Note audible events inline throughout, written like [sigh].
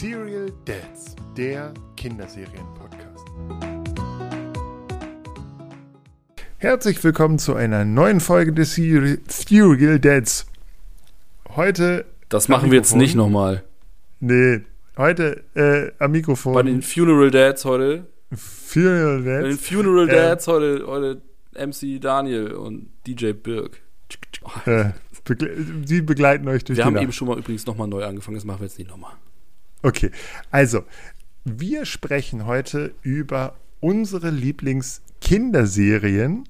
Serial Dads, der Kinderserien-Podcast. Herzlich willkommen zu einer neuen Folge des Serial, Serial Dads. Heute. Das machen wir jetzt nicht nochmal. Nee, heute äh, am Mikrofon. Bei den Funeral Dads heute. Funeral Dads. Bei den Funeral Dads äh, heute, heute MC Daniel und DJ Birk. Äh, begle die begleiten euch durch wir die Wir haben Nacht. eben schon mal übrigens nochmal neu angefangen, das machen wir jetzt nicht nochmal. Okay, also wir sprechen heute über unsere Lieblings-Kinderserien,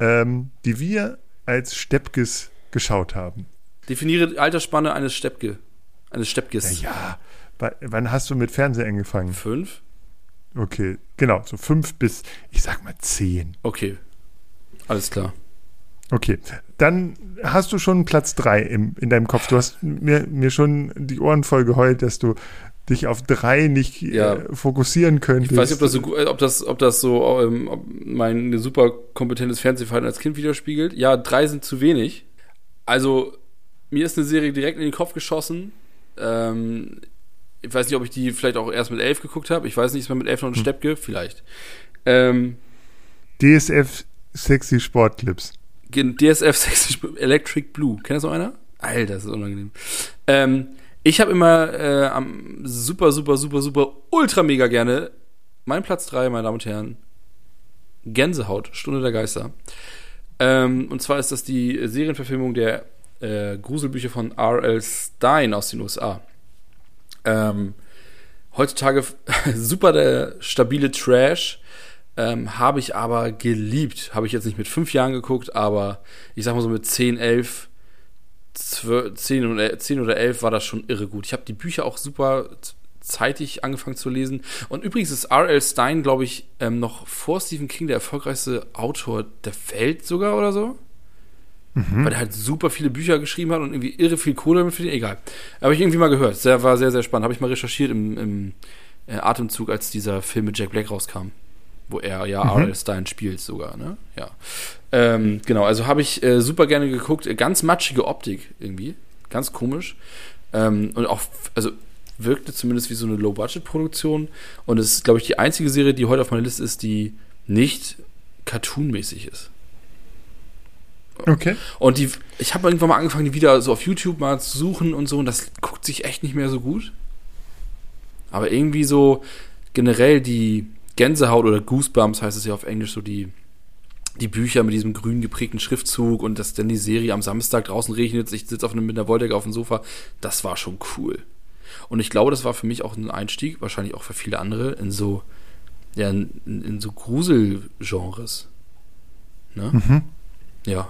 ähm, die wir als Steppkes geschaut haben. Definiere die Altersspanne eines Steppke. Eines Steppkes. Ja, ja. wann hast du mit Fernsehen angefangen? Fünf? Okay, genau, so fünf bis, ich sag mal, zehn. Okay, alles klar. Okay, dann hast du schon Platz drei im, in deinem Kopf. Du hast mir, mir schon die Ohren voll geheult, dass du dich auf drei nicht ja. äh, fokussieren könntest. Ich weiß nicht, ob das so, ob das, ob das so ähm, ob mein super kompetentes Fernsehverhalten als Kind widerspiegelt. Ja, drei sind zu wenig. Also, mir ist eine Serie direkt in den Kopf geschossen. Ähm, ich weiß nicht, ob ich die vielleicht auch erst mit elf geguckt habe. Ich weiß nicht, ist man mit elf noch ein hm. Steppke? Vielleicht. Ähm, DSF Sexy Sportclips. DSF 60 Electric Blue. Kennt das noch einer? Alter, das ist unangenehm. Ähm, ich habe immer äh, am super, super, super, super, ultra mega gerne mein Platz 3, meine Damen und Herren. Gänsehaut, Stunde der Geister. Ähm, und zwar ist das die Serienverfilmung der äh, Gruselbücher von R.L. Stein aus den USA. Ähm, heutzutage [laughs] super der stabile Trash ähm, habe ich aber geliebt. Habe ich jetzt nicht mit fünf Jahren geguckt, aber ich sag mal so mit 10, 11, 12, 10, oder, 10 oder 11 war das schon irre gut. Ich habe die Bücher auch super zeitig angefangen zu lesen. Und übrigens ist R.L. Stein, glaube ich, ähm, noch vor Stephen King der erfolgreichste Autor der Welt sogar oder so. Mhm. Weil er halt super viele Bücher geschrieben hat und irgendwie irre viel Kohle damit verdient. Egal. Habe ich irgendwie mal gehört. Sehr, war sehr, sehr spannend. Habe ich mal recherchiert im, im äh, Atemzug, als dieser Film mit Jack Black rauskam wo er ja mhm. R.L. Stein spielt sogar, ne? Ja. Ähm, genau, also habe ich äh, super gerne geguckt. Ganz matschige Optik irgendwie. Ganz komisch. Ähm, und auch, also wirkte zumindest wie so eine Low-Budget-Produktion. Und es ist, glaube ich, die einzige Serie, die heute auf meiner Liste ist, die nicht cartoonmäßig ist. Okay. Und die, ich habe irgendwann mal angefangen, die wieder so auf YouTube mal zu suchen und so, und das guckt sich echt nicht mehr so gut. Aber irgendwie so generell die, Gänsehaut oder Goosebumps heißt es ja auf Englisch, so die, die Bücher mit diesem grün geprägten Schriftzug und dass dann die Serie am Samstag draußen regnet, ich sitze auf einem, mit einer Wolldecke auf dem Sofa, das war schon cool. Und ich glaube, das war für mich auch ein Einstieg, wahrscheinlich auch für viele andere, in so, ja, in, in so Gruselgenres. Ne? Mhm. Ja.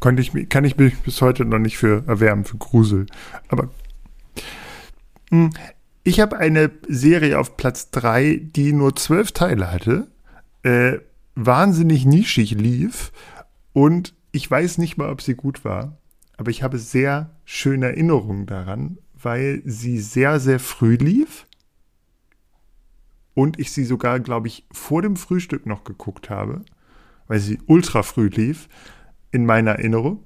Konnte ich, kann ich mich bis heute noch nicht für erwärmen, für Grusel. Aber hm, ich habe eine Serie auf Platz 3, die nur zwölf Teile hatte, äh, wahnsinnig nischig lief und ich weiß nicht mal, ob sie gut war, aber ich habe sehr schöne Erinnerungen daran, weil sie sehr, sehr früh lief und ich sie sogar, glaube ich, vor dem Frühstück noch geguckt habe, weil sie ultra früh lief in meiner Erinnerung.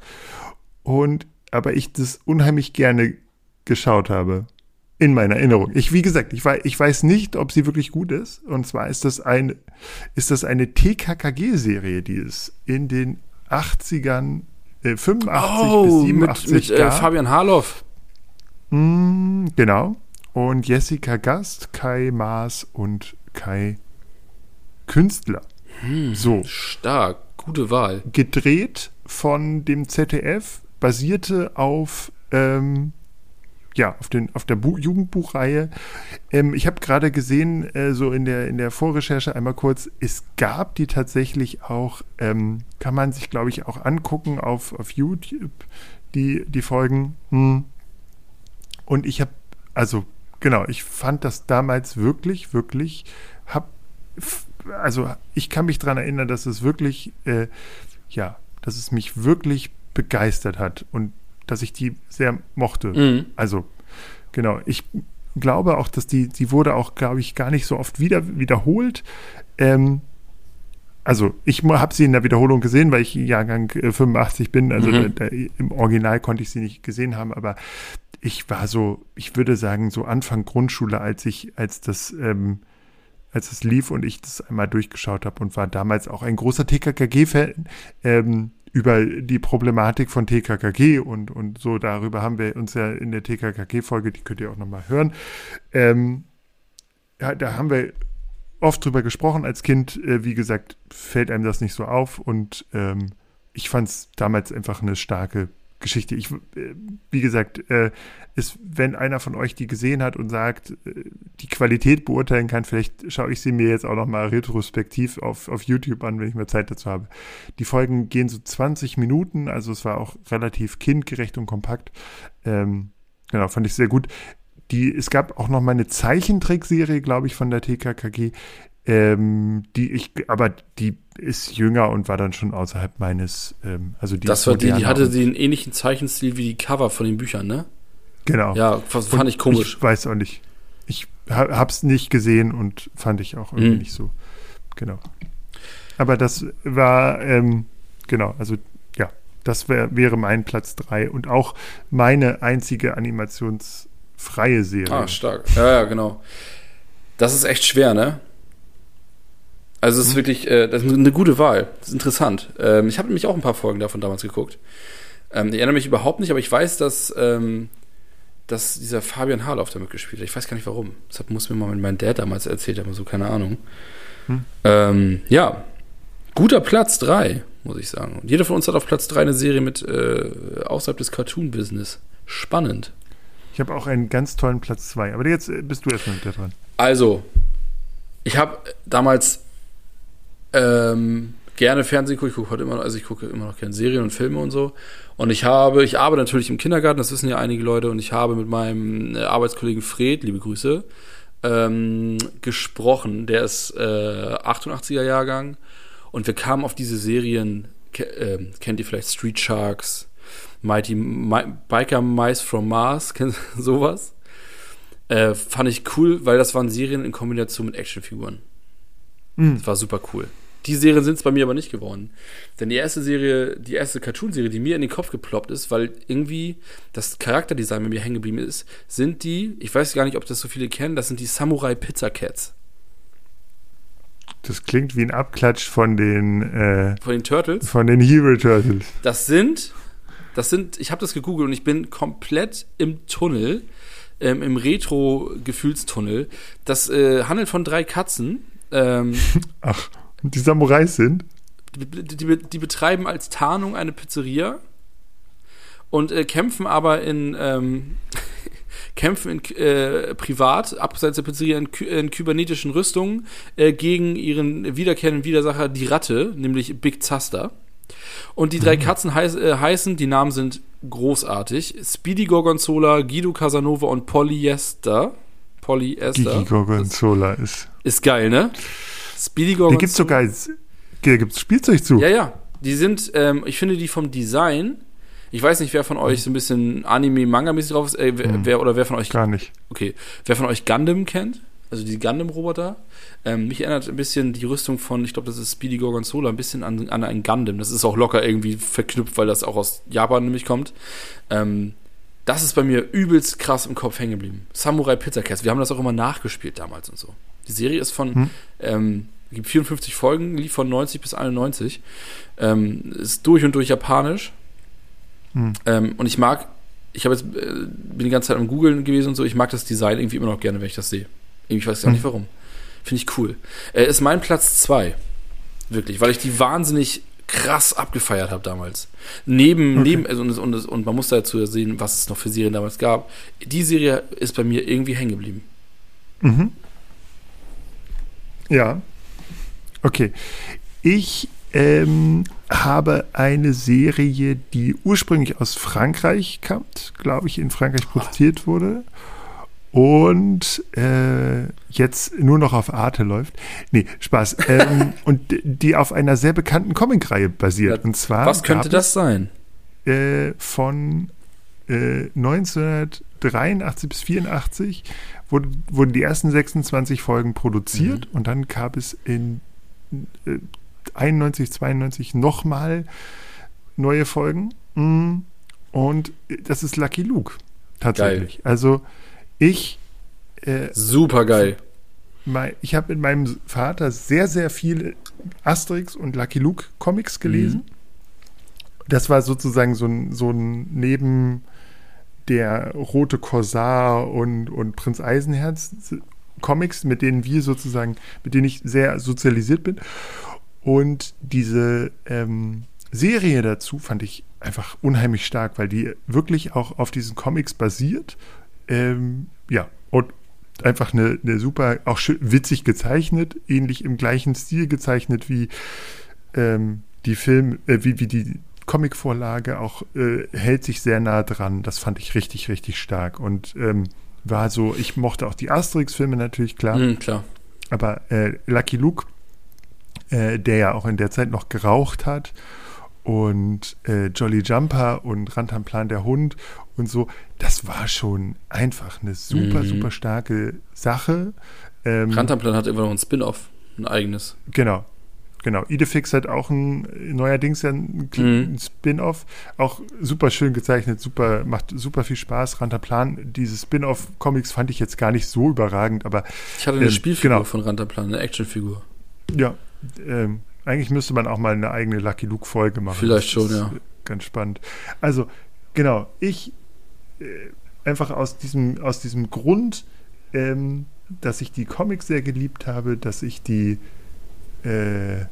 Und aber ich das unheimlich gerne geschaut habe in meiner Erinnerung. Ich, wie gesagt, ich, weiß, ich weiß nicht, ob sie wirklich gut ist. Und zwar ist das, ein, ist das eine TKKG-Serie, die es in den 80ern, äh, 85 oh, bis 87 mit, mit äh, Fabian Harloff. Mm, genau. Und Jessica Gast, Kai Maas und Kai Künstler. Hm, so. Stark. Gute Wahl. Gedreht von dem ZDF, basierte auf ähm, ja, auf, den, auf der Bu Jugendbuchreihe. Ähm, ich habe gerade gesehen, äh, so in der, in der Vorrecherche einmal kurz, es gab die tatsächlich auch, ähm, kann man sich, glaube ich, auch angucken auf, auf YouTube, die, die Folgen. Hm. Und ich habe, also genau, ich fand das damals wirklich, wirklich, hab, also ich kann mich daran erinnern, dass es wirklich, äh, ja, dass es mich wirklich begeistert hat und dass ich die sehr mochte. Mhm. Also, genau. Ich glaube auch, dass die, die wurde auch, glaube ich, gar nicht so oft wieder, wiederholt. Ähm, also ich habe sie in der Wiederholung gesehen, weil ich Jahrgang 85 äh, bin. Also mhm. da, da, im Original konnte ich sie nicht gesehen haben, aber ich war so, ich würde sagen, so Anfang Grundschule, als ich, als das, ähm, als es lief und ich das einmal durchgeschaut habe und war damals auch ein großer TKKG-Fan. Ähm, über die Problematik von TKKG und, und so, darüber haben wir uns ja in der TKKG-Folge, die könnt ihr auch nochmal hören. Ähm, ja, da haben wir oft drüber gesprochen. Als Kind, äh, wie gesagt, fällt einem das nicht so auf und ähm, ich fand es damals einfach eine starke Geschichte. Ich, äh, wie gesagt, äh, ist, wenn einer von euch die gesehen hat und sagt, äh, die Qualität beurteilen kann, vielleicht schaue ich sie mir jetzt auch noch mal retrospektiv auf, auf YouTube an, wenn ich mehr Zeit dazu habe. Die Folgen gehen so 20 Minuten, also es war auch relativ kindgerecht und kompakt. Ähm, genau, fand ich sehr gut. Die, es gab auch noch mal eine Zeichentrickserie, glaube ich, von der TKKG, ähm, die ich, aber die ist jünger und war dann schon außerhalb meines, ähm, also die. Das war die, die hatte den ähnlichen Zeichenstil wie die Cover von den Büchern, ne? Genau. Ja, fand und ich komisch. Ich weiß auch nicht. Ich hab's nicht gesehen und fand ich auch irgendwie mhm. nicht so. Genau. Aber das war, ähm, genau, also ja, das wär, wäre mein Platz 3 und auch meine einzige animationsfreie Serie. Ah, stark. Ja, ja, genau. Das ist echt schwer, ne? Also es ist mhm. wirklich, äh, das ist eine gute Wahl. Das ist interessant. Ähm, ich habe nämlich auch ein paar Folgen davon damals geguckt. Ähm, ich erinnere mich überhaupt nicht, aber ich weiß, dass, ähm, dass dieser Fabian Harloff damit gespielt hat. Ich weiß gar nicht warum. Das muss mir mal mein Dad damals erzählt haben, so keine Ahnung. Hm. Ähm, ja, guter Platz 3, muss ich sagen. Und jeder von uns hat auf Platz 3 eine Serie mit äh, außerhalb des Cartoon-Business. Spannend. Ich habe auch einen ganz tollen Platz 2. Aber jetzt äh, bist du erstmal mit dran. Also, ich habe damals ähm, gerne Fernsehen gucke. Ich gucke heute immer noch, also ich gucke immer noch gerne Serien und Filme und so. Und ich habe, ich arbeite natürlich im Kindergarten, das wissen ja einige Leute, und ich habe mit meinem äh, Arbeitskollegen Fred, liebe Grüße, ähm, gesprochen. Der ist äh, 88er Jahrgang und wir kamen auf diese Serien, ke äh, kennt ihr vielleicht Street Sharks, Mighty My Biker Mice from Mars, [laughs] kennt sowas? Äh, fand ich cool, weil das waren Serien in Kombination mit Actionfiguren. Mhm. Das war super cool. Die Serien sind es bei mir aber nicht geworden. Denn die erste Serie, die erste Cartoon-Serie, die mir in den Kopf geploppt ist, weil irgendwie das Charakterdesign bei mir hängen geblieben ist, sind die, ich weiß gar nicht, ob das so viele kennen, das sind die Samurai Pizza Cats. Das klingt wie ein Abklatsch von den äh, von den Turtles. Von den Hero Turtles. Das sind, das sind, ich habe das gegoogelt und ich bin komplett im Tunnel, ähm, im Retro-Gefühlstunnel. Das äh, handelt von drei Katzen, ähm, [laughs] Ach, die Samurais sind? Die, die, die, betreiben als Tarnung eine Pizzeria und äh, kämpfen aber in ähm, [laughs] kämpfen in, äh, privat, abseits der Pizzeria, in, in kybernetischen Rüstungen äh, gegen ihren wiederkehrenden Widersacher, die Ratte, nämlich Big Zaster. Und die drei mhm. Katzen heiß, äh, heißen, die Namen sind großartig: Speedy Gorgonzola, Guido Casanova und Polyester. Polyester. Gigi Gorgonzola ist. Ist geil, ne? Speedy Gorgonzola. Da gibt's sogar da gibt's Spielzeug zu. Ja, ja. Die sind, ähm, ich finde die vom Design. Ich weiß nicht, wer von euch so ein bisschen Anime-Manga-mäßig drauf ist. Äh, wer, hm. wer, oder wer von euch. Gar nicht. Okay. Wer von euch Gundam kennt? Also die Gundam-Roboter. Ähm, mich erinnert ein bisschen die Rüstung von, ich glaube, das ist Speedy Gorgonzola, ein bisschen an, an ein Gundam. Das ist auch locker irgendwie verknüpft, weil das auch aus Japan nämlich kommt. Ähm, das ist bei mir übelst krass im Kopf hängen geblieben. Samurai Pizza Cats. Wir haben das auch immer nachgespielt damals und so. Die Serie ist von, hm? ähm, gibt 54 Folgen, lief von 90 bis 91. Ähm, ist durch und durch japanisch. Hm. Ähm, und ich mag, ich habe jetzt, äh, bin die ganze Zeit am Googeln gewesen und so, ich mag das Design irgendwie immer noch gerne, wenn ich das sehe. Ich weiß gar hm. nicht warum. Finde ich cool. Äh, ist mein Platz 2. Wirklich, weil ich die wahnsinnig krass abgefeiert habe damals. Neben, okay. neben, also und, und, und man muss dazu sehen, was es noch für Serien damals gab. Die Serie ist bei mir irgendwie hängen geblieben. Mhm. Ja. Okay. Ich ähm, habe eine Serie, die ursprünglich aus Frankreich kam, glaube ich, in Frankreich produziert wurde und äh, jetzt nur noch auf Arte läuft. Nee, Spaß. [laughs] Ähm, und die auf einer sehr bekannten Comicreihe basiert. Und zwar. Was könnte das sein? Äh, von äh, 1983 bis 84 wurde, wurden die ersten 26 Folgen produziert mhm. und dann gab es in 91, 92 nochmal neue Folgen. Mm, und das ist Lucky Luke. Tatsächlich. Geil. Also ich. Äh, Super geil. Ich habe mit meinem Vater sehr, sehr viele Asterix und Lucky Luke Comics gelesen. Mhm. Das war sozusagen so ein, so ein Neben der rote Korsar und, und Prinz Eisenherz Comics, mit denen wir sozusagen, mit denen ich sehr sozialisiert bin. Und diese ähm, Serie dazu fand ich einfach unheimlich stark, weil die wirklich auch auf diesen Comics basiert. Ähm, ja, und einfach eine, eine super, auch witzig gezeichnet, ähnlich im gleichen Stil gezeichnet wie ähm, die Film, äh, wie, wie die Comicvorlage, auch äh, hält sich sehr nah dran. Das fand ich richtig, richtig stark. Und ähm, war so, ich mochte auch die Asterix-Filme natürlich, klar. Mm, klar. Aber äh, Lucky Luke, äh, der ja auch in der Zeit noch geraucht hat und äh, Jolly Jumper und Rantanplan der Hund und so, das war schon einfach eine super, mhm. super starke Sache. Ähm, Rantanplan hat immer noch ein Spin-off, ein eigenes. Genau, Genau, Idefix hat auch ein neuerdings ja ein, mhm. Spin-off, auch super schön gezeichnet, super, macht super viel Spaß. Rantaplan, diese Spin-off-Comics fand ich jetzt gar nicht so überragend, aber. Ich hatte eine ähm, Spielfigur genau. von Rantaplan, eine Actionfigur. Ja, ähm, eigentlich müsste man auch mal eine eigene Lucky Luke-Folge machen. Vielleicht schon, ja. Ganz spannend. Also, genau, ich äh, einfach aus diesem, aus diesem Grund, ähm, dass ich die Comics sehr geliebt habe, dass ich die äh,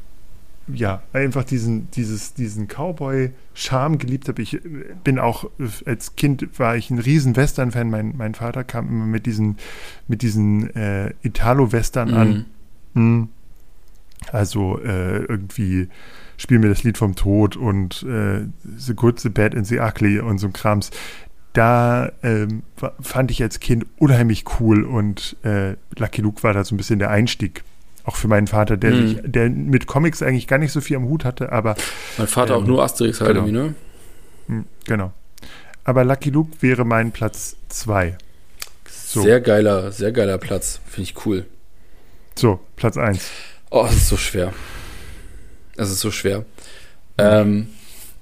ja, einfach diesen, dieses, diesen Cowboy-Charme geliebt habe. Ich äh, bin auch, als Kind war ich ein riesen Western-Fan. Mein, mein Vater kam immer mit diesen, mit diesen äh, Italo-Western mhm. an. Mhm. Also äh, irgendwie Spiel mir das Lied vom Tod und äh, The Good, The Bad and The Ugly und so ein Krams. Da ähm, fand ich als Kind unheimlich cool und äh, Lucky Luke war da so ein bisschen der Einstieg auch für meinen Vater, der, mhm. sich, der mit Comics eigentlich gar nicht so viel am Hut hatte, aber. Mein Vater ähm, auch nur Asterix halt genau. irgendwie, ne? Hm, genau. Aber Lucky Luke wäre mein Platz 2. So. Sehr geiler, sehr geiler Platz. Finde ich cool. So, Platz 1. Oh, es ist so schwer. Es ist so schwer. Ähm,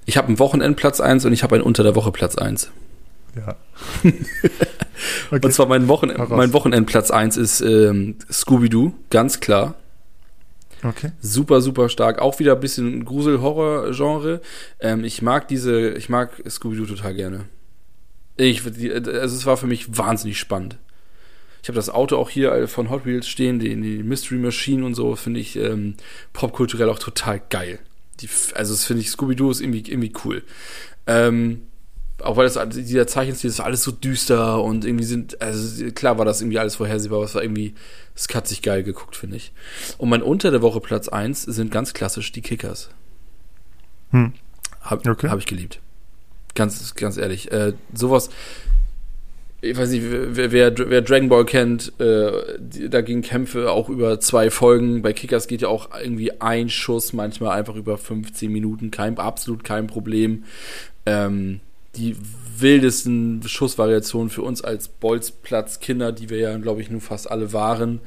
ich habe einen Wochenendplatz 1 und ich habe einen Unter der Woche Platz 1. Ja. [laughs] okay. Und zwar mein, Wochen mein Wochenendplatz 1 ist ähm, Scooby-Doo, ganz klar. Okay. Super, super stark. Auch wieder ein bisschen Grusel-Horror-Genre. Ähm, ich mag diese, ich mag Scooby-Doo total gerne. Ich, die, also es war für mich wahnsinnig spannend. Ich habe das Auto auch hier von Hot Wheels stehen, die, die Mystery Machine und so, finde ich ähm, popkulturell auch total geil. Die, also das finde ich, Scooby-Doo ist irgendwie, irgendwie cool. Ähm, auch weil das dieser Zeichenstil ist alles so düster und irgendwie sind, also klar war das irgendwie alles vorhersehbar, aber es war irgendwie, es hat sich geil geguckt, finde ich. Und mein unter der Woche Platz 1 sind ganz klassisch die Kickers. Hm. Hab, okay. hab ich geliebt. Ganz, ganz ehrlich. Äh, sowas, ich weiß nicht, wer, wer, wer Dragon Ball kennt, äh, da gingen Kämpfe auch über zwei Folgen. Bei Kickers geht ja auch irgendwie ein Schuss, manchmal einfach über 15 Minuten, kein, absolut kein Problem. Ähm, die wildesten Schussvariationen für uns als Bolzplatz-Kinder, die wir ja, glaube ich, nun fast alle waren,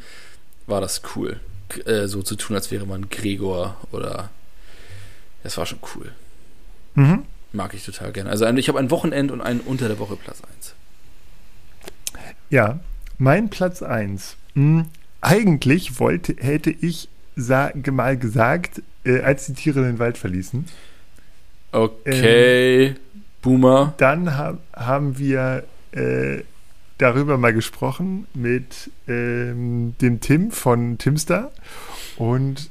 war das cool. Äh, so zu tun, als wäre man Gregor oder. Das war schon cool. Mhm. Mag ich total gerne. Also ich habe ein Wochenend und einen unter der Woche Platz 1. Ja, mein Platz 1. Hm, eigentlich wollte, hätte ich mal gesagt, äh, als die Tiere den Wald verließen. Okay. Ähm, Boomer. Dann ha haben wir äh, darüber mal gesprochen mit ähm, dem Tim von Timstar und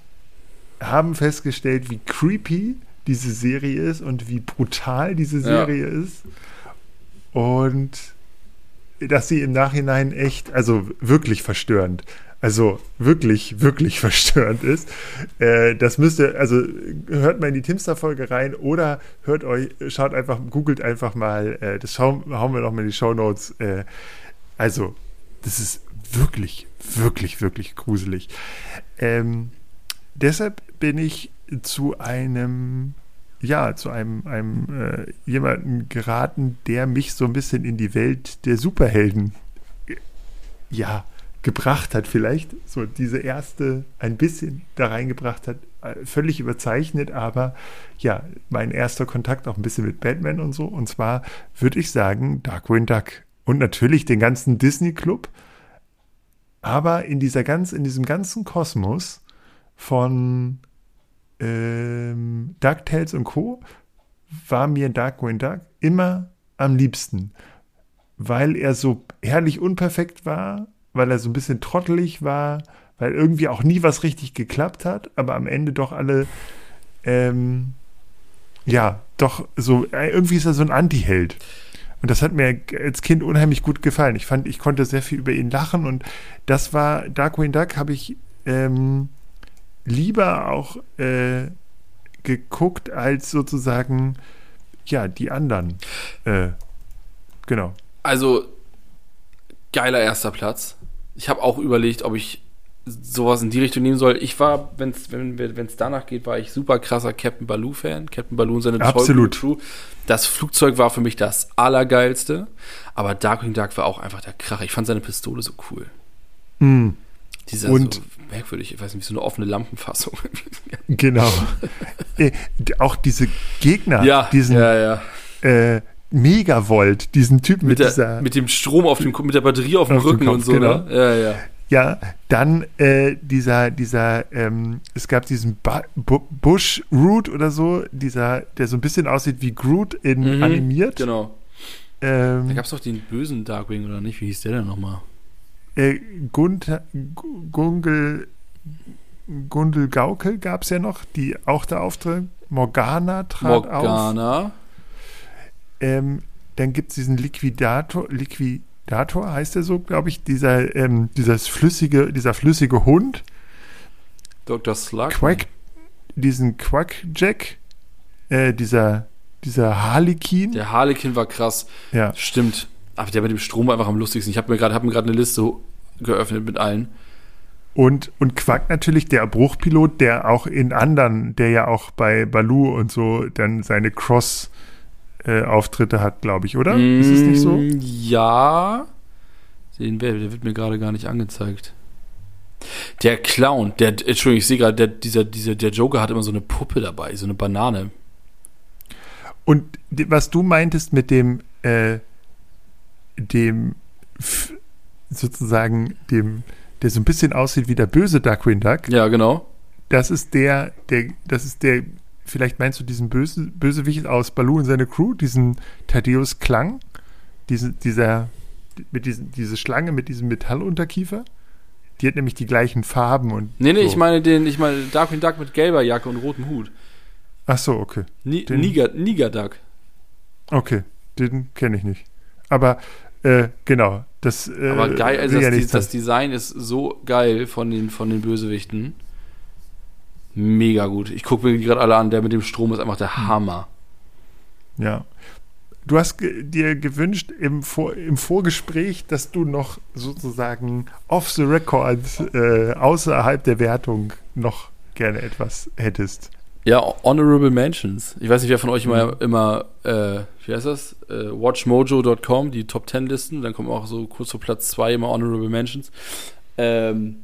haben festgestellt, wie creepy diese Serie ist und wie brutal diese Serie ja. ist. Und dass sie im Nachhinein echt, also wirklich verstörend also wirklich, wirklich [laughs] verstörend ist. Äh, das müsste, also hört mal in die Timster-Folge rein oder hört euch, schaut einfach, googelt einfach mal, äh, das schauen, hauen wir noch mal in die Show Notes. Äh, also, das ist wirklich, wirklich, wirklich gruselig. Ähm, deshalb bin ich zu einem ja, zu einem, einem äh, jemanden geraten, der mich so ein bisschen in die Welt der Superhelden ja, gebracht hat, vielleicht so diese erste ein bisschen da reingebracht hat, äh, völlig überzeichnet, aber ja, mein erster Kontakt auch ein bisschen mit Batman und so. Und zwar würde ich sagen Darkwing Duck. und natürlich den ganzen Disney Club. Aber in dieser ganz, in diesem ganzen Kosmos von ähm, DuckTales und Co. war mir Darkwing Duck immer am liebsten, weil er so herrlich unperfekt war, weil er so ein bisschen trottelig war, weil irgendwie auch nie was richtig geklappt hat, aber am Ende doch alle, ähm, ja, doch so, äh, irgendwie ist er so ein Anti-Held. Und das hat mir als Kind unheimlich gut gefallen. Ich fand, ich konnte sehr viel über ihn lachen und das war, Darkwing Duck habe ich ähm, lieber auch äh, geguckt als sozusagen, ja, die anderen. Äh, genau. Also, geiler erster Platz. Ich habe auch überlegt, ob ich sowas in die Richtung nehmen soll. Ich war, wenn's, wenn es danach geht, war ich super krasser Captain Baloo-Fan. Captain Baloo und seine Absolut. Crew. Das Flugzeug war für mich das Allergeilste, aber Darkwing Duck war auch einfach der Kracher. Ich fand seine Pistole so cool. Mm. Dieser Und- so merkwürdig, ich weiß nicht, wie so eine offene Lampenfassung. Genau. [laughs] äh, auch diese Gegner, ja, diesen ja, ja. äh, Megavolt, diesen Typen mit, Mit, dieser, der, mit dem Strom auf dem, mit der Batterie auf dem Auf Rücken Kopf, und so, genau. ne? Ja, ja. ja, dann äh, dieser, dieser, ähm, es gab diesen ba Bu Bush Root oder so, dieser, der so ein bisschen aussieht wie Groot in Mhm, animiert. Genau. Da Ähm, gab es doch den bösen Darkwing, oder nicht? Wie hieß der denn nochmal? äh, Gunther, Gu- Gungel, Gundel Gaukel gab es ja noch, die auch da auftritt. Morgana trat auf. Morgana. Ähm, dann gibt es diesen Liquidator, Liquidator heißt er so, glaube ich, dieser, ähm, dieses flüssige, dieser flüssige Hund, Dr. Slug. Quack, diesen Quackjack, äh, dieser, dieser Harlequin. Der Harlequin war krass. Ja. Stimmt. Aber der mit dem Strom war einfach am lustigsten. Ich habe mir gerade hab mir gerade eine Liste geöffnet mit allen. Und, und Quack natürlich, der Bruchpilot, der auch in anderen, der ja auch bei Baloo und so dann seine Cross-Auftritte hat, glaube ich, oder? Ist es nicht so? Mm, Ja. Den, der wird mir gerade gar nicht angezeigt. Der Clown, der, Entschuldigung, ich sehe gerade, der, dieser, dieser, der Joker hat immer so eine Puppe dabei, so eine Banane. Und was du meintest mit dem, äh, dem, sozusagen, dem, der so ein bisschen aussieht wie der böse Darkwing Duck, Ja, genau. das ist der, der, das ist der, vielleicht meinst du diesen böse, Bösewicht aus Baloo und seine Crew, diesen Thaddeus Klang, diesen, dieser, mit diesen, diese Schlange mit diesem Metallunterkiefer? Die hat nämlich die gleichen Farben und. Nee, nee, so. ich meine den, ich meine Darkwing Duck mit gelber Jacke und rotem Hut. Ach so, okay. Ni Den- Niger, Niger Duck. Okay, den kenne ich nicht. Aber, äh, genau, das. Äh, Aber geil, also ja das, das. Design ist so geil von den, von den Bösewichten. Mega gut. Ich gucke mir die gerade alle an, der mit dem Strom ist einfach der Hm. Hammer. Ja. Du hast ge dir gewünscht im, Vor im Vorgespräch, dass du noch sozusagen off the record, äh, außerhalb der Wertung, noch gerne etwas hättest. Ja, Honorable Mentions. Ich weiß nicht, wer von euch Mhm. immer, immer äh, wie heißt das? Äh, watchmojo.com, die Top 10 Listen. Dann kommen auch so kurz vor Platz 2 immer Honorable Mentions. Ähm,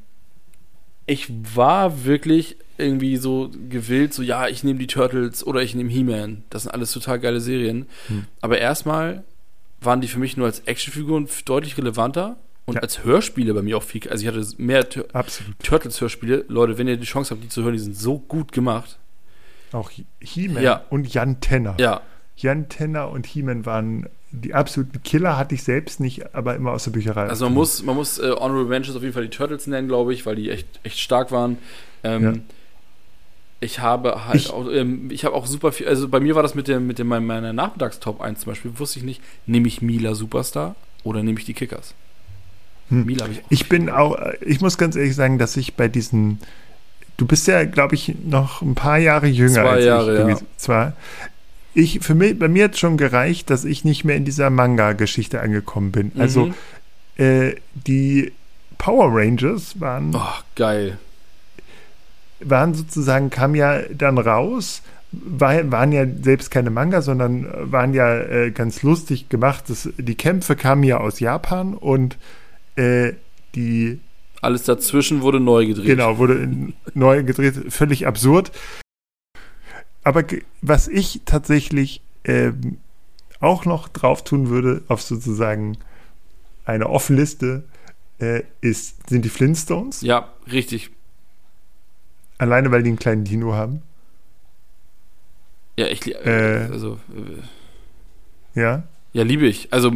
ich war wirklich irgendwie so gewillt, so ja, ich nehme die Turtles oder ich nehme He-Man. Das sind alles total geile Serien. Hm. Aber erstmal waren die für mich nur als Actionfiguren deutlich relevanter und Ja. als Hörspiele bei mir auch viel. Also ich hatte mehr Tur Absolut. Turtles-Hörspiele. Leute, wenn ihr die Chance habt, die zu hören, die sind so gut gemacht. Auch He- He-Man Ja. und Jan Tenner. Ja, Jan Tenner und He-Man waren die absoluten Killer, hatte ich selbst nicht, aber immer aus der Bücherei. Also man muss, man muss äh, Honorable Mentions auf jeden Fall die Turtles nennen, glaube ich, weil die echt, echt stark waren. Ähm, Ja. Ich habe halt Ich- auch, ähm, ich habe auch super viel, also bei mir war das mit dem, mit dem meiner Nachmittagstop 1 zum Beispiel, wusste ich nicht, nehme ich Mila Superstar oder nehme ich die Kickers? Hm. Mila habe ich auch. Ich bin auch, ich muss ganz ehrlich sagen, dass ich bei diesen, du bist ja, glaube ich, noch ein paar Jahre jünger Zwei als Jahre, ich. ja. gewesen. Zwar, ich, für mich, bei mir hat schon gereicht, dass ich nicht mehr in dieser Manga-Geschichte angekommen bin. Also, Mhm. äh, die Power Rangers waren, Oh, geil. Waren sozusagen, kamen ja dann raus, war, waren ja selbst keine Manga, sondern waren ja äh, ganz lustig gemacht. Das, die Kämpfe kamen ja aus Japan und äh, die Alles dazwischen wurde neu gedreht. Genau, wurde neu gedreht, völlig absurd. Aber was ich tatsächlich ähm, auch noch drauf tun würde, auf sozusagen eine Offenliste äh, ist, sind die Flintstones. Ja, richtig. Alleine, weil die einen kleinen Dino haben. Ja, ich, Äh. also, äh, Ja. ja, liebe ich. Also,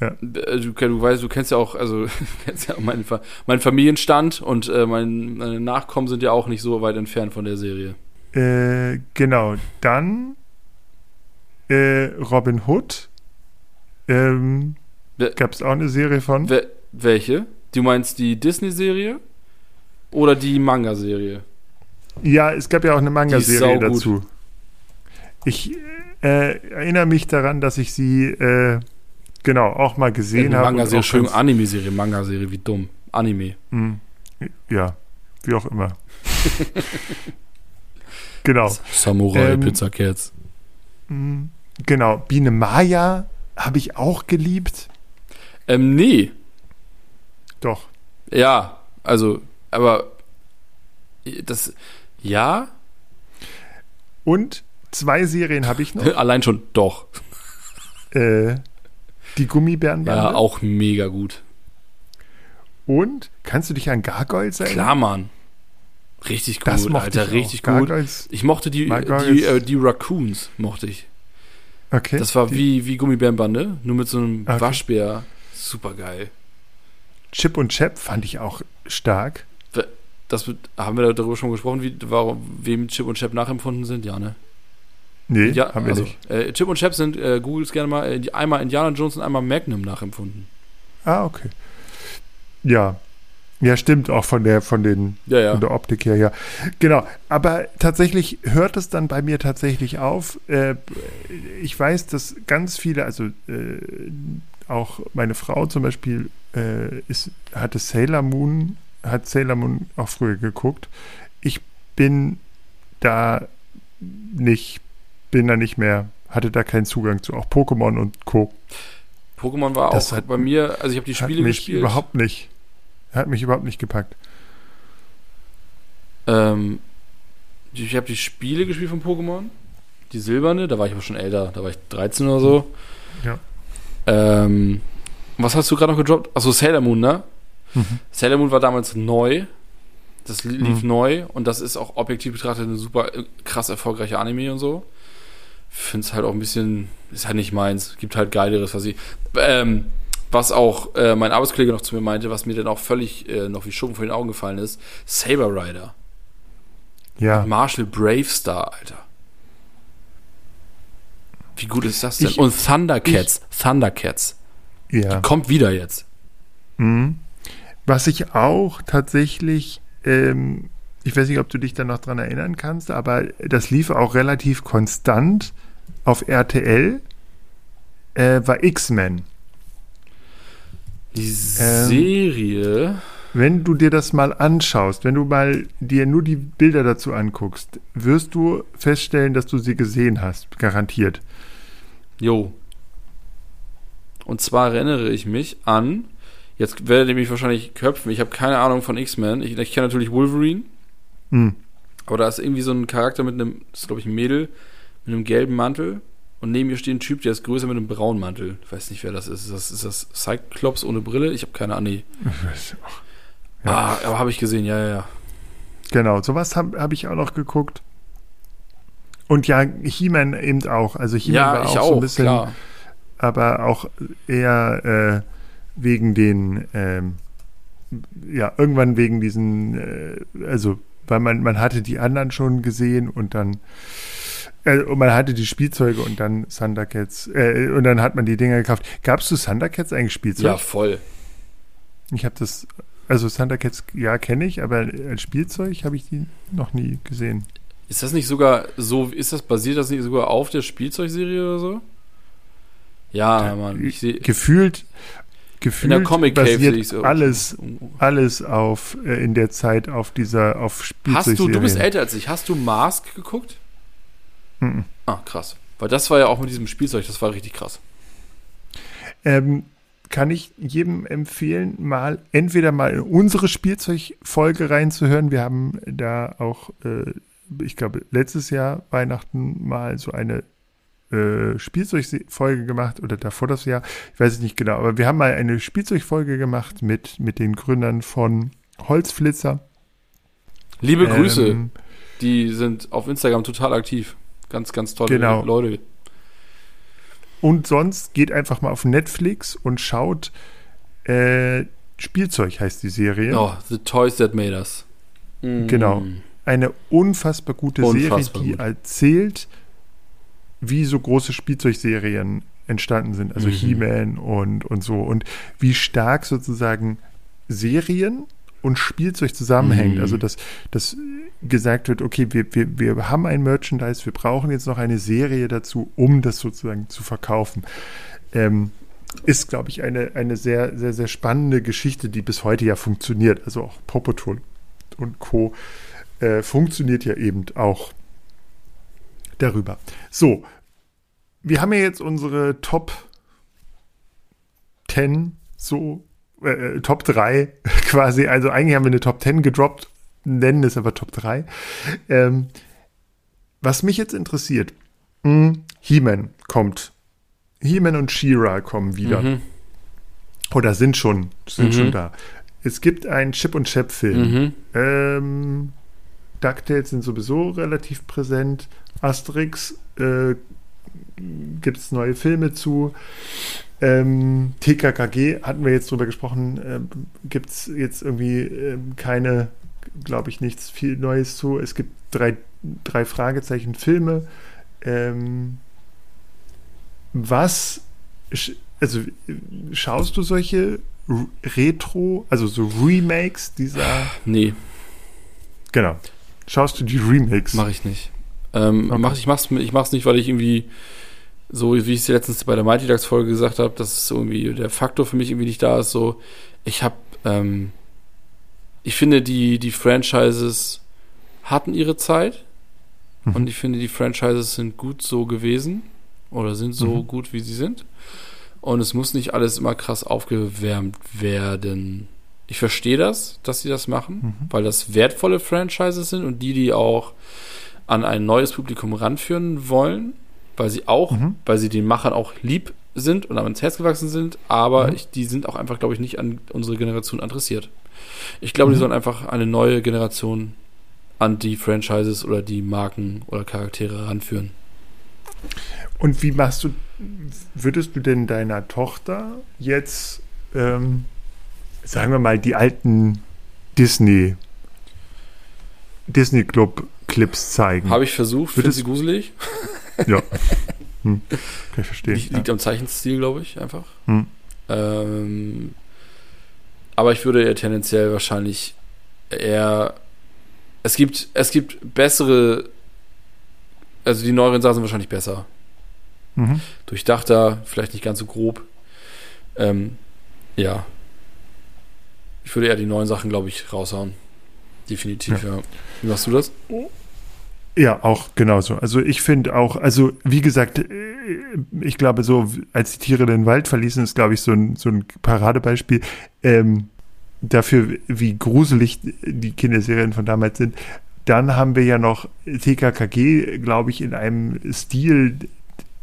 Ja. äh, du, du weißt, du kennst ja auch, also, [laughs] kennst ja auch meinen, meinen Familienstand und äh, mein, meine Nachkommen sind ja auch nicht so weit entfernt von der Serie. Äh, genau. Dann äh, Robin Hood. Ähm, Gab es auch eine Serie von? Wel welche? Du meinst die Disney-Serie oder die Manga-Serie? Ja, es gab ja auch eine Manga-Serie dazu. Ich äh, erinnere mich daran, dass ich sie äh, genau auch mal gesehen Ja, habe. Manga-Serie, schön Anime-Serie, Manga-Serie, wie dumm. Anime. Hm. Ja, wie auch immer. [laughs] genau. Samurai, Ähm, Pizza Cats. Hm, Genau. Biene Maya habe ich auch geliebt. Ähm, nee. Doch. Ja, also, aber das, ja, Und zwei Serien habe ich noch. [laughs] allein schon doch. äh, die Gummibärenbande. Ja, auch mega gut. Und kannst du dich an Gargoyles erinnern? Klar, Mann. Richtig gut, Das mochte Alter, ich richtig auch. gut. Gargoyles. Ich mochte die, Mag die, äh, die Raccoons, mochte ich. Okay. Das war Die- wie, wie Gummibärenbande, nur mit so einem Okay. Waschbär. Super geil. Chip und Chap fand ich auch stark. Das wird, haben wir darüber schon gesprochen, wie, warum, wem Chip und Chap nachempfunden sind? Ja, ne? Nee, Ja, haben wir also, nicht. Äh, Chip und Chap sind, äh, googles gerne mal, äh, einmal Indiana Jones und einmal Magnum nachempfunden. Ah, okay. Ja. Ja, stimmt, auch von der, von den, Ja, ja. von der Optik her, ja. Genau. Aber tatsächlich hört es dann bei mir tatsächlich auf. Äh, ich weiß, dass ganz viele, also äh, auch meine Frau zum Beispiel, äh, ist, hatte Sailor Moon, hat Sailor Moon auch früher geguckt. Ich bin da nicht, bin da nicht mehr, hatte da keinen Zugang zu. Auch Pokémon und Co. Pokémon war Das auch hat- bei mir, also ich habe die Hat Spiele mich gespielt. überhaupt nicht, hat mich überhaupt nicht gepackt. Ähm, ich habe die Spiele gespielt von Pokémon. Die silberne, da war ich aber schon älter, da war ich 13 oder so. Ja. Ähm, was hast du gerade noch gedroppt? Achso, Sailor Moon, ne? Sailor Moon war damals neu. Das li- lief Mhm. neu und das ist auch objektiv betrachtet eine super äh, krass erfolgreiche Anime und so. Finde es halt auch ein bisschen, ist halt nicht meins. Gibt halt geileres, was ich. Ähm, was auch äh, mein Arbeitskollege noch zu mir meinte, was mir dann auch völlig äh, noch wie Schuppen vor den Augen gefallen ist: Saber Rider. Ja, Marshall Bravestar, Alter. Wie gut ist das denn? Ich- und Thundercats. Thundercats. ja. Kommt wieder jetzt. Mhm. Was ich auch tatsächlich, ähm, ich weiß nicht, ob du dich da noch dran erinnern kannst, aber das lief auch relativ konstant auf RTL, äh, war X-Men. Die Ähm, Serie. Wenn du dir das mal anschaust, wenn du mal dir nur die Bilder dazu anguckst, wirst du feststellen, dass du sie gesehen hast, garantiert. Jo. Und zwar erinnere ich mich an. Jetzt werdet ihr mich wahrscheinlich köpfen. Ich habe keine Ahnung von X-Men. Ich, ich kenne natürlich Wolverine. Hm. Aber da ist irgendwie so ein Charakter mit einem, das ist glaube ich ein Mädel, mit einem gelben Mantel. Und neben ihr steht ein Typ, der ist größer mit einem braunen Mantel. Ich weiß nicht, wer das ist. Ist das, ist das Cyclops ohne Brille? Ich habe keine Ahnung. [laughs] Ja. Ah, aber habe ich gesehen, ja, ja, ja. Genau, sowas habe hab ich auch noch geguckt. Und ja, He-Man eben auch. Also He-Man Ja, war ich auch, auch, so ein bisschen, klar. aber auch eher äh, wegen den, ähm, ja, irgendwann wegen diesen, äh, also, weil man, man hatte die anderen schon gesehen und dann, äh, und man hatte die Spielzeuge und dann Thundercats, äh, und dann hat man die Dinger gekauft. Gabst du Thundercats eigentlich Spielzeug? Ja, voll. Ich habe das, also Thundercats, ja, kenne ich, aber als Spielzeug habe ich die noch nie gesehen. Ist das nicht sogar so, ist das, basiert das nicht sogar auf der Spielzeugserie oder so? Ja, Mann, ich gefühlt, in gefühlt der Comic Cave sehe basiert ich so. alles, alles auf äh, in der Zeit auf dieser auf Hast du, du bist älter als ich, hast du Mask geguckt? Mhm. Ah, krass. Weil das war ja auch mit diesem Spielzeug, das war richtig krass. Ähm, kann ich jedem empfehlen, mal entweder mal in unsere Spielzeugfolge reinzuhören. Wir haben da auch, äh, ich glaube, letztes Jahr Weihnachten mal so eine äh, Spielzeugfolge gemacht oder davor das Jahr, ich weiß es nicht genau, aber wir haben mal eine Spielzeugfolge gemacht mit, mit den Gründern von Holzflitzer. Liebe Grüße. Ähm, die sind auf Instagram total aktiv. Ganz, ganz tolle genau. Leute. Und sonst geht einfach mal auf Netflix und schaut äh, Spielzeug heißt die Serie. Oh, The Toys That Made Us. Mm. Genau. Eine unfassbar gute unfassbar Serie, die gut. erzählt, wie so große Spielzeugserien entstanden sind. Also mhm. He-Man und, und so. Und wie stark sozusagen Serien und Spielzeug zusammenhängt. Mhm. Also, dass, dass gesagt wird, okay, wir, wir, wir haben ein Merchandise, wir brauchen jetzt noch eine Serie dazu, um das sozusagen zu verkaufen. Ähm, ist, glaube ich, eine, eine sehr, sehr, sehr spannende Geschichte, die bis heute ja funktioniert. Also auch Popotol und Co. Äh, funktioniert ja eben auch darüber. So, wir haben ja jetzt unsere Top 10 so äh, Top 3 [laughs] quasi. Also eigentlich haben wir eine Top 10 gedroppt, nennen es aber Top 3. Ähm, was mich jetzt interessiert, hm, He-Man kommt. He-Man und She-Ra kommen wieder. Mhm. Oder sind schon, sind mhm. schon da. Es gibt einen Chip und Chap-Film. Mhm. Ähm, DuckTales sind sowieso relativ präsent. Asterix äh, gibt es neue Filme zu. Ähm, TKKG hatten wir jetzt drüber gesprochen, äh, gibt es jetzt irgendwie äh, keine, glaube ich, nichts viel Neues zu. Es gibt drei, drei Fragezeichen Filme. Ähm, was, also schaust du solche Retro, also so Remakes dieser? Nee. Genau. Schaust du die Remakes? Mach ich nicht. Ähm, okay. mach, ich, mach's, ich mach's nicht, weil ich irgendwie so wie ich es letztens bei der Mighty Ducks Folge gesagt habe, dass irgendwie der Faktor für mich irgendwie nicht da ist. So, ich habe, ähm, ich finde die die Franchises hatten ihre Zeit mhm. und ich finde die Franchises sind gut so gewesen oder sind so mhm. gut wie sie sind und es muss nicht alles immer krass aufgewärmt werden. Ich verstehe das, dass sie das machen, mhm. weil das wertvolle Franchises sind und die, die auch an ein neues Publikum ranführen wollen weil sie auch, mhm. weil sie den Machern auch lieb sind und ans Herz gewachsen sind, aber mhm. ich, die sind auch einfach, glaube ich, nicht an unsere Generation adressiert. Ich glaube, mhm. die sollen einfach eine neue Generation an die Franchises oder die Marken oder Charaktere ranführen. Und wie machst du, würdest du denn deiner Tochter jetzt, ähm, sagen wir mal, die alten Disney, Disney Club Clips zeigen? Habe ich versucht, finde sie gruselig. [laughs] Ja. Hm. Kann ich verstehen. Liegt, liegt am Zeichenstil, glaube ich, einfach. Hm. Ähm, aber ich würde eher tendenziell wahrscheinlich eher. Es gibt, es gibt bessere. Also die neueren Sachen sind wahrscheinlich besser. Mhm. Durchdachter, vielleicht nicht ganz so grob. Ähm, ja. Ich würde eher die neuen Sachen, glaube ich, raushauen. Definitiv, ja. ja. Wie machst du das? Ja, auch genauso. Also ich finde auch, also wie gesagt, äh, ich glaube so, als die Tiere den Wald verließen, ist glaube ich so ein, so ein Paradebeispiel ähm, dafür, wie gruselig die Kinderserien von damals sind. Dann haben wir ja noch TKKG, glaube ich, in einem Stil,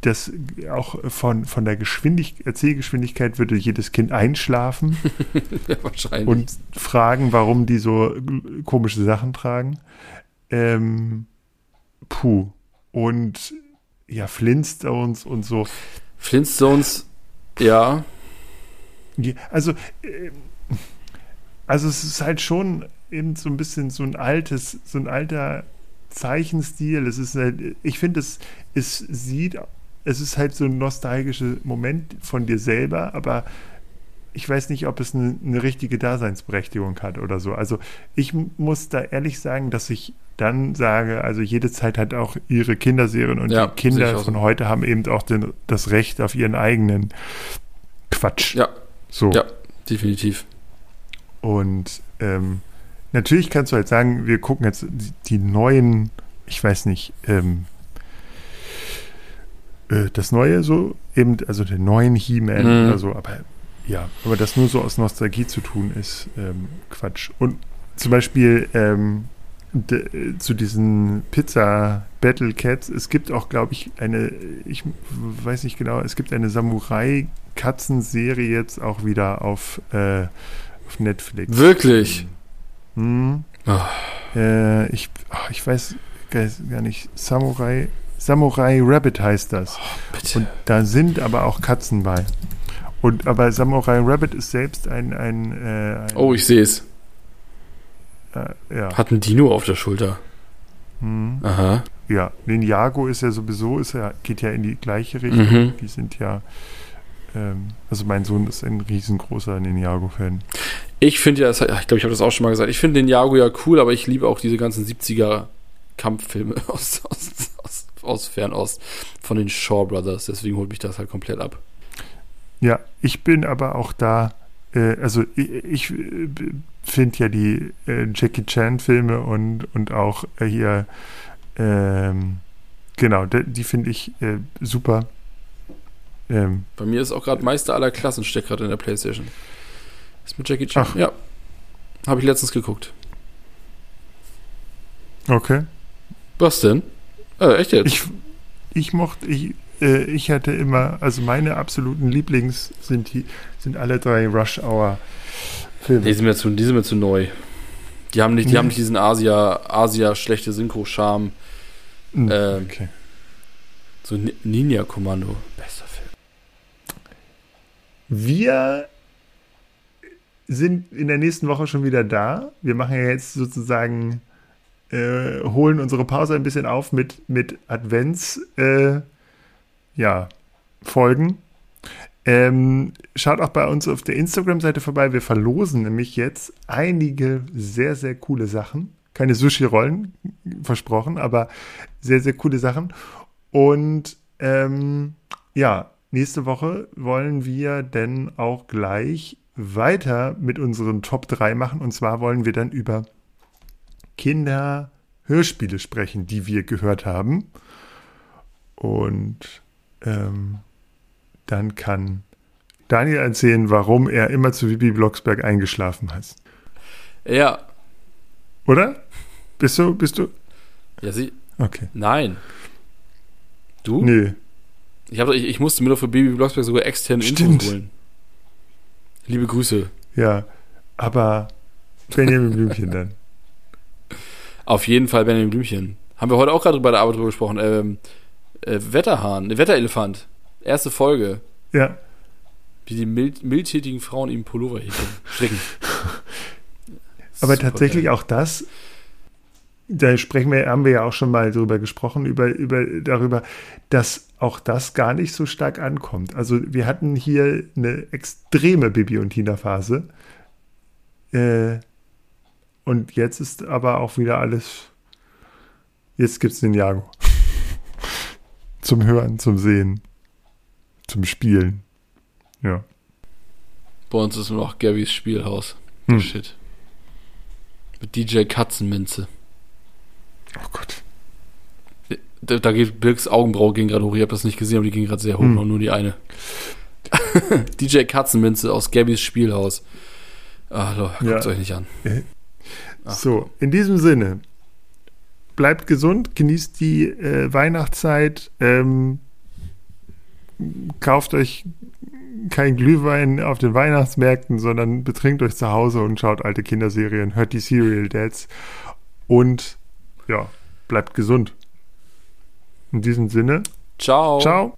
das auch von, von der Geschwindig Erzählgeschwindigkeit würde jedes Kind einschlafen [laughs] ja, wahrscheinlich. und fragen, warum die so komische Sachen tragen. Ähm, puh. Und ja, Flintstones und so. Flintstones, ja. Also, äh, also es ist halt schon eben so ein bisschen so ein altes, so ein alter Zeichenstil. Es ist halt, ich finde, es, es sieht, es ist halt so ein nostalgischer Moment von dir selber, aber ich weiß nicht, ob es eine, eine, richtige Daseinsberechtigung hat oder so. Also ich muss da ehrlich sagen, dass ich dann sage, also jede Zeit hat auch ihre Kinderserien und ja, die Kinder von heute haben eben auch den, das Recht auf ihren eigenen Quatsch. Ja. So. Ja, definitiv. Und ähm, natürlich kannst du halt sagen, wir gucken jetzt die, die neuen, ich weiß nicht, ähm, äh, das Neue so, eben, also den neuen He-Man mhm. oder so, aber ja, aber das nur so aus Nostalgie zu tun ist, ähm, Quatsch. Und zum Beispiel, ähm, de, zu diesen Pizza Battle Cats. Es gibt auch, glaube ich, eine, ich weiß nicht genau, es gibt eine Samurai-Katzenserie jetzt auch wieder auf, äh, auf Netflix. Wirklich? Hm. Oh. Äh, ich, ach, ich weiß gar nicht, Samurai, Samurai Rabbit heißt das. Bitte. Und da sind aber auch Katzen bei. Und aber Samurai Rabbit ist selbst ein, ein, äh, ein oh, ich sehe es. äh, ja. Hat ein Dino auf der Schulter. Hm. Aha. Ja, Ninjago ist ja sowieso, ist ja, geht ja in die gleiche Richtung. Mhm. Die sind ja, ähm, also mein Sohn ist ein riesengroßer Ninjago-Fan. Ich finde ja, das, ich glaube, ich habe das auch schon mal gesagt, ich finde den Jago ja cool, aber ich liebe auch diese ganzen 70er Kampffilme [laughs] aus, aus, aus, aus Fernost von den Shaw Brothers. Deswegen holt mich das halt komplett ab. Ja, ich bin aber auch da, äh, also ich, ich äh, finde ja die äh, Jackie Chan-Filme und, und auch äh, hier, ähm, genau, die finde ich äh, super. Ähm, Bei mir ist auch gerade Meister aller Klassen steckt gerade in der Playstation. Ist mit Jackie Chan. Ach. Ja. Habe ich letztens geguckt. okay. Was denn? Äh, echt jetzt? Ich, ich mochte, ich, äh, ich hatte immer, also meine absoluten Lieblings sind die, sind alle drei Rush Hour Filme. die, sind mir zu, die sind mir zu neu. Die haben nicht, die Nee. haben nicht diesen Asia, Asia schlechte Synchro-Charme. Hm, ähm, okay. So Ni- Ninja-Kommando. Bester Film. Wir sind in der nächsten Woche schon wieder da. Wir machen ja jetzt sozusagen, äh, holen unsere Pause ein bisschen auf mit, mit Advents, äh, ja, Folgen. Ähm, schaut auch bei uns auf der Instagram-Seite vorbei. Wir verlosen nämlich jetzt einige sehr, sehr coole Sachen. Keine Sushi-Rollen, versprochen, aber sehr, sehr coole Sachen. Und ähm, ja, nächste Woche wollen wir denn auch gleich weiter mit unseren Top 3 machen. Und zwar wollen wir dann über Kinderhörspiele sprechen, die wir gehört haben. Und ähm, dann kann Daniel erzählen, warum er immer zu Bibi Blocksberg eingeschlafen ist. Ja. Oder? Bist du, bist du? Ja, sie. Okay. Nein. Du? Nee. Ich, hab, ich, ich musste mir doch für Baby Blocksberg sogar externe Stimmt. Infos holen. Liebe Grüße. Ja. Aber Benjamin Blümchen dann. Auf jeden Fall Benjamin Blümchen. Haben wir heute auch gerade bei der Arbeit drüber gesprochen. Ähm, äh, Wetterhahn, äh, Wetterelefant. Erste Folge. Ja. Wie die mild, mildtätigen Frauen ihm Pullover. Stricken. [laughs] Aber Super tatsächlich geil. auch das, da sprechen wir, haben wir ja auch schon mal drüber gesprochen, über, über, darüber, dass auch das gar nicht so stark ankommt. Also wir hatten hier eine extreme Bibi und Tina Phase. Äh, und jetzt ist aber auch wieder alles. Jetzt gibt es den Jago. [laughs] zum Hören, zum Sehen, zum Spielen. Ja. Bei uns ist nur noch Gabys Spielhaus. Hm. Shit. Mit DJ Katzenminze. Oh Gott. Da, da geht Birks Augenbraue ging gerade hoch. Ich habe das nicht gesehen, aber die ging gerade sehr hoch. Hm. Noch nur die eine. [laughs] DJ Katzenminze aus Gabys Spielhaus. Ah, Leute, guckt Ja. euch nicht an. Ach, So, in diesem Sinne, bleibt gesund, genießt die äh, Weihnachtszeit, ähm, kauft euch kein Glühwein auf den Weihnachtsmärkten, sondern betrinkt euch zu Hause und schaut alte Kinderserien, hört die Serial Dads und ja, bleibt gesund. In diesem Sinne, Ciao. ciao.